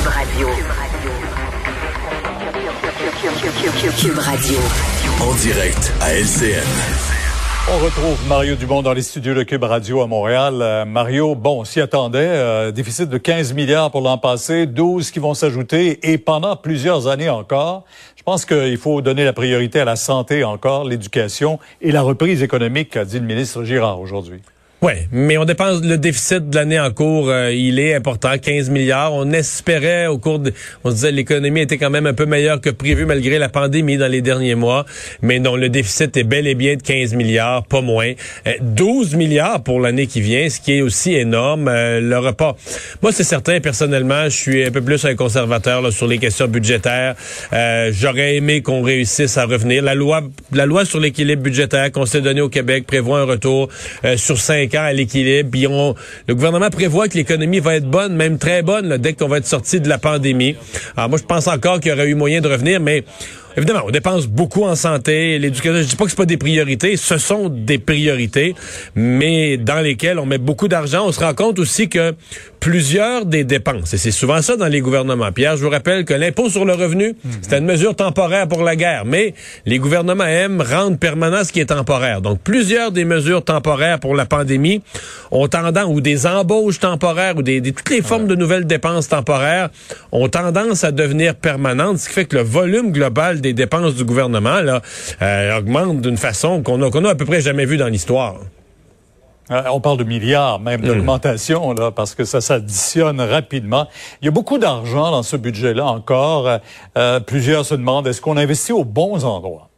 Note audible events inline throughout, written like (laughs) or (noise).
Cube Radio. Cube Radio. En direct à LCN. On retrouve Mario Dumont dans les studios de Cube Radio à Montréal. Euh, Mario, bon, s'y attendait, euh, déficit de 15 milliards pour l'an passé, 12 qui vont s'ajouter et pendant plusieurs années encore. Je pense qu'il faut donner la priorité à la santé encore, l'éducation et la reprise économique, a dit le ministre Girard aujourd'hui. Oui, mais on dépense le déficit de l'année en cours, euh, il est important, 15 milliards. On espérait au cours de, on se disait l'économie était quand même un peu meilleure que prévu malgré la pandémie dans les derniers mois, mais non, le déficit est bel et bien de 15 milliards, pas moins. 12 euh, milliards pour l'année qui vient, ce qui est aussi énorme. Euh, le repas. Moi, c'est certain, personnellement, je suis un peu plus un conservateur là, sur les questions budgétaires. J'aurais aimé qu'on réussisse à revenir. La loi, la loi sur l'équilibre budgétaire qu'on s'est donné au Québec prévoit un retour sur 5 le gouvernement prévoit que l'économie va être bonne, même très bonne, dès qu'on va être sorti de la pandémie. Alors moi, je pense encore qu'il y aurait eu moyen de revenir, mais Évidemment, on dépense beaucoup en santé, l'éducation. Je dis pas que c'est pas des priorités, ce sont des priorités, mais dans lesquelles on met beaucoup d'argent. On se rend compte aussi que plusieurs des dépenses, et c'est souvent ça dans les gouvernements. Pierre, je vous rappelle que l'impôt sur le revenu, mhm. c'était une mesure temporaire pour la guerre, mais les gouvernements aiment rendre permanent ce qui est temporaire. Donc, plusieurs des mesures temporaires pour la pandémie ont tendance, ou des embauches temporaires, ou des, toutes les formes de nouvelles dépenses temporaires ont tendance à devenir permanentes, ce qui fait que le volume global des dépenses du gouvernement là, euh, augmente d'une façon qu'on a, qu'on a à peu près jamais vu dans l'histoire. Euh, on parle de milliards même d'augmentation là parce que ça s'additionne rapidement. Il y a beaucoup d'argent dans ce budget-là encore. Euh, plusieurs se demandent est-ce qu'on investit aux bons endroits?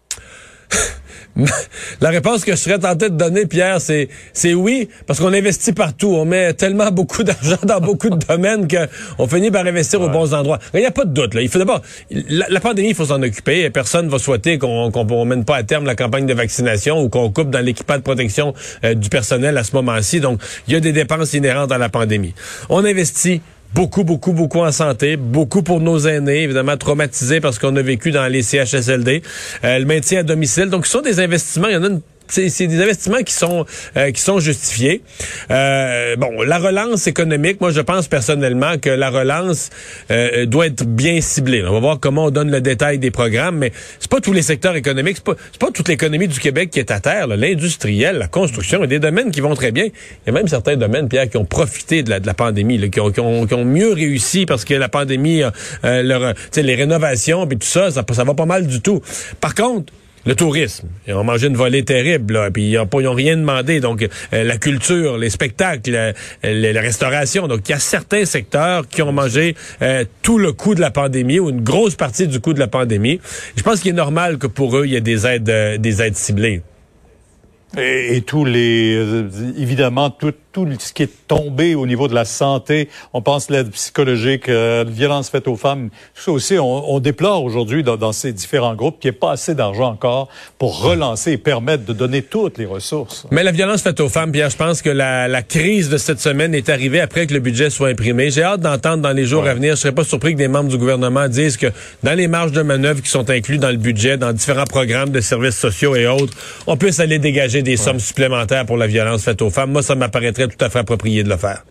(laughs) (laughs) La réponse que je serais tenté de donner, Pierre, c'est c'est oui, parce qu'on investit partout. On met tellement (laughs) beaucoup d'argent dans beaucoup de domaines qu'on finit par investir aux bons endroits. Il n'y a pas de doute. Là. Il faut d'abord la, pandémie, il faut s'en occuper. Personne ne va souhaiter qu'on qu'on mène pas à terme la campagne de vaccination ou qu'on coupe dans l'équipement de protection euh, du personnel à ce moment-ci. Donc, il y a des dépenses inhérentes à la pandémie. On investit beaucoup, beaucoup, beaucoup en santé, beaucoup pour nos aînés, évidemment traumatisés parce qu'on a vécu dans les CHSLD, euh, le maintien à domicile. Donc, ce sont des investissements, il y en a une c'est des investissements qui sont euh, qui sont justifiés. Euh, bon, la relance économique, moi je pense personnellement que la relance euh, doit être bien ciblée. On va voir comment on donne le détail des programmes, mais c'est pas tous les secteurs économiques, c'est pas pas toute l'économie du Québec qui est à terre. L'industriel, la construction, il y a des domaines qui vont très bien. Il y a même certains domaines, Pierre, qui ont profité de la, de la pandémie, là, qui, ont, qui, ont, qui, ont, mieux réussi parce que la pandémie, euh, leur, les rénovations et tout ça, ça, ça va pas mal du tout. Par contre le tourisme. Ils ont mangé une volée terrible, là, puis ils n'ont rien demandé. Donc, euh, la culture, les spectacles, euh, la restauration. Donc, il y a certains secteurs qui ont mangé euh, tout le coût de la pandémie ou une grosse partie du coût de la pandémie. Je pense qu'il est normal que pour eux, il y ait des aides, des aides ciblées. Et, tous les, évidemment, tout, tout ce qui est tombé au niveau de la santé, on pense l'aide psychologique, euh, la violence faite aux femmes, tout ça aussi, on, déplore aujourd'hui dans, ces différents groupes qu'il n'y ait pas assez d'argent encore pour relancer et permettre de donner toutes les ressources. Mais la violence faite aux femmes, Pierre, je pense que la, la crise de cette semaine est arrivée après que le budget soit imprimé. J'ai hâte d'entendre dans les jours à venir, je serais pas surpris que des membres du gouvernement disent que dans les marges de manœuvre qui sont inclus dans le budget, dans différents programmes de services sociaux et autres, on puisse aller dégager des sommes supplémentaires pour la violence faite aux femmes. Moi, ça m'apparaîtrait tout à fait approprié de le faire.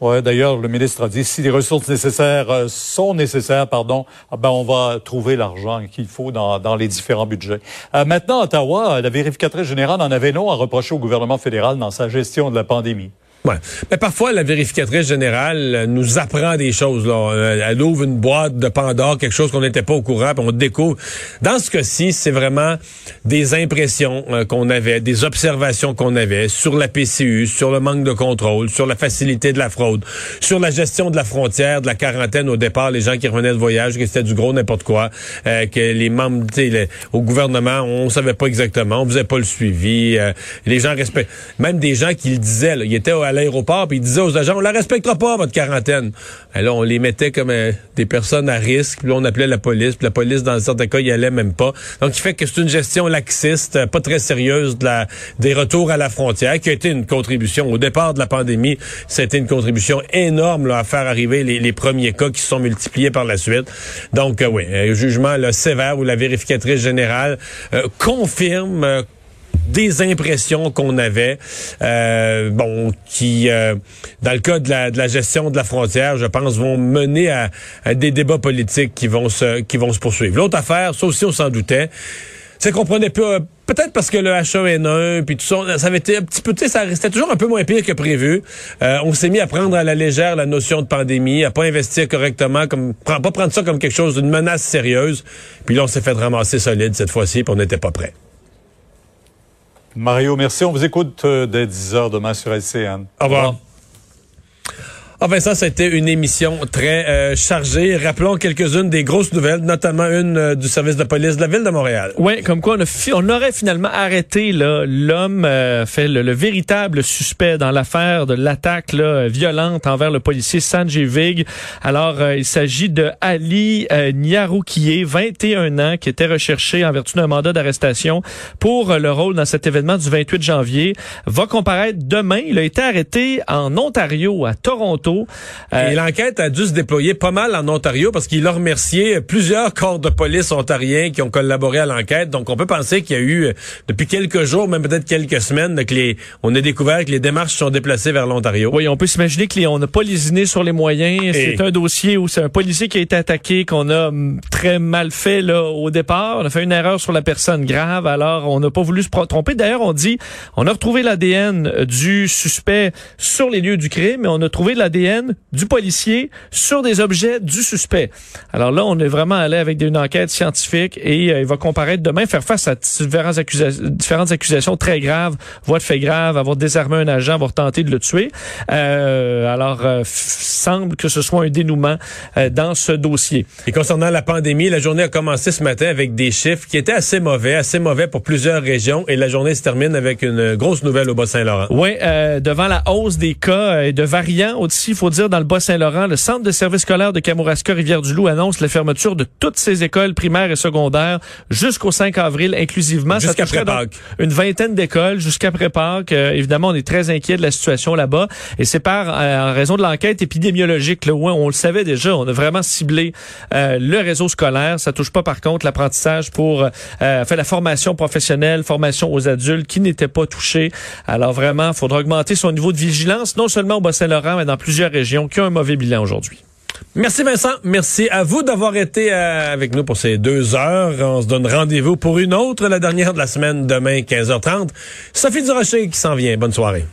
Oui, d'ailleurs, le ministre a dit si les ressources nécessaires euh, sont nécessaires, pardon, ah ben on va trouver l'argent qu'il faut dans, dans, les différents budgets. Euh, maintenant, Ottawa, la vérificatrice générale en avait non à reprocher au gouvernement fédéral dans sa gestion de la pandémie. Ouais. Mais parfois, la vérificatrice générale nous apprend des choses. Là. Euh, elle ouvre une boîte de Pandore, quelque chose qu'on n'était pas au courant, puis on découvre. Dans ce cas-ci, c'est vraiment des impressions euh, qu'on avait, des observations qu'on avait sur la PCU, sur le manque de contrôle, sur la facilité de la fraude, sur la gestion de la frontière, de la quarantaine au départ, les gens qui revenaient de voyage, que c'était du gros n'importe quoi, euh, que les membres les, au gouvernement, on savait pas exactement, on faisait pas le suivi, les gens respectent. Même des gens qui le disaient, là, ils étaient à l'aéroport, puis ils disaient aux agents, on la respectera pas, votre quarantaine. Là, on les mettait comme euh, des personnes à risque, puis on appelait la police, puis la police, dans certains cas, y allait même pas. Donc, il fait que c'est une gestion laxiste, euh, pas très sérieuse de la, des retours à la frontière, qui a été une contribution. Au départ de la pandémie, c'était une contribution énorme là, à faire arriver les, premiers cas qui se sont multipliés par la suite. Donc, euh, oui, jugement là, sévère où la vérificatrice générale confirme des impressions qu'on avait, euh, bon, qui, euh, dans le cas de la, de la, gestion de la frontière, je pense, vont mener à, à, des débats politiques qui vont se, qui vont se poursuivre. L'autre affaire, ça aussi on s'en doutait, c'est qu'on prenait peu peut-être parce que le H1N1 puis tout ça, ça avait été un petit peu, ça restait toujours un peu moins pire que prévu. Euh, on s'est mis à prendre à la légère la notion de pandémie, à pas investir correctement, comme pas prendre ça comme quelque chose d'une menace sérieuse. Puis là, on s'est fait ramasser solide cette fois-ci, puis on n'était pas prêt. Mario, merci. On vous écoute euh, dès 10 heures demain sur LCN. Au revoir. Enfin, ça, c'était une émission très euh, chargée. Rappelons quelques-unes des grosses nouvelles, notamment une euh, du service de police de la ville de Montréal. Oui, comme quoi on, a on aurait finalement arrêté l'homme euh, fait le, véritable suspect dans l'affaire de l'attaque violente envers le policier Sanjay Vig. Alors, il s'agit de Ali Niaroukié, 21 ans, qui était recherché en vertu d'un mandat d'arrestation pour le rôle dans cet événement du 28 janvier. Va comparaître demain. Il a été arrêté en Ontario, à Toronto euh, et l'enquête a dû se déployer pas mal en Ontario parce qu'il a remercié plusieurs corps de police ontariens qui ont collaboré à l'enquête. Donc, on peut penser qu'il y a eu, euh, depuis quelques jours, même peut-être quelques semaines, que les, on a découvert que les démarches sont déplacées vers l'Ontario. Oui, on peut s'imaginer qu'on n'a pas lésiné sur les moyens. C'est un dossier où c'est un policier qui a été attaqué, qu'on a hum, très mal fait là au départ. On a fait une erreur sur la personne grave, alors on n'a pas voulu se tromper. D'ailleurs, on dit, on a retrouvé l'ADN du suspect sur les lieux du crime, mais on a trouvé l'ADN du policier sur des objets du suspect. Alors là, on est vraiment allé avec une enquête scientifique et euh, il va comparaître demain, faire face à différentes, différentes accusations très graves, voies de fait grave, avoir désarmé un agent, avoir tenté de le tuer. Euh, alors, euh, semble que ce soit un dénouement euh, dans ce dossier. Et concernant la pandémie, la journée a commencé ce matin avec des chiffres qui étaient assez mauvais, assez mauvais pour plusieurs régions et la journée se termine avec une grosse nouvelle au Bas-Saint-Laurent. Oui, devant la hausse des cas et de variants aussi il faut dire, dans le Bas-Saint-Laurent, le centre de services scolaire de Kamouraska Rivière-du-Loup annonce la fermeture de toutes ses écoles primaires et secondaires jusqu'au 5 avril inclusivement. Jusqu'après Pâques. Une vingtaine d'écoles jusqu'après Pâques. Euh, évidemment, on est très inquiet de la situation là-bas et c'est par euh, en raison de l'enquête épidémiologique là où on le savait déjà, on a vraiment ciblé euh, le réseau scolaire. Ça touche pas par contre l'apprentissage pour faire la formation professionnelle, formation aux adultes qui n'étaient pas touchés. Alors vraiment, il faudra augmenter son niveau de vigilance non seulement au Bas-Saint-Laurent mais dans plusieurs régions qui ont un mauvais bilan aujourd'hui. Merci Vincent. Merci à vous d'avoir été euh, avec nous pour ces deux heures. On se donne rendez-vous pour une autre, la dernière de la semaine, demain 15h30. Sophie Durocher qui s'en vient. Bonne soirée.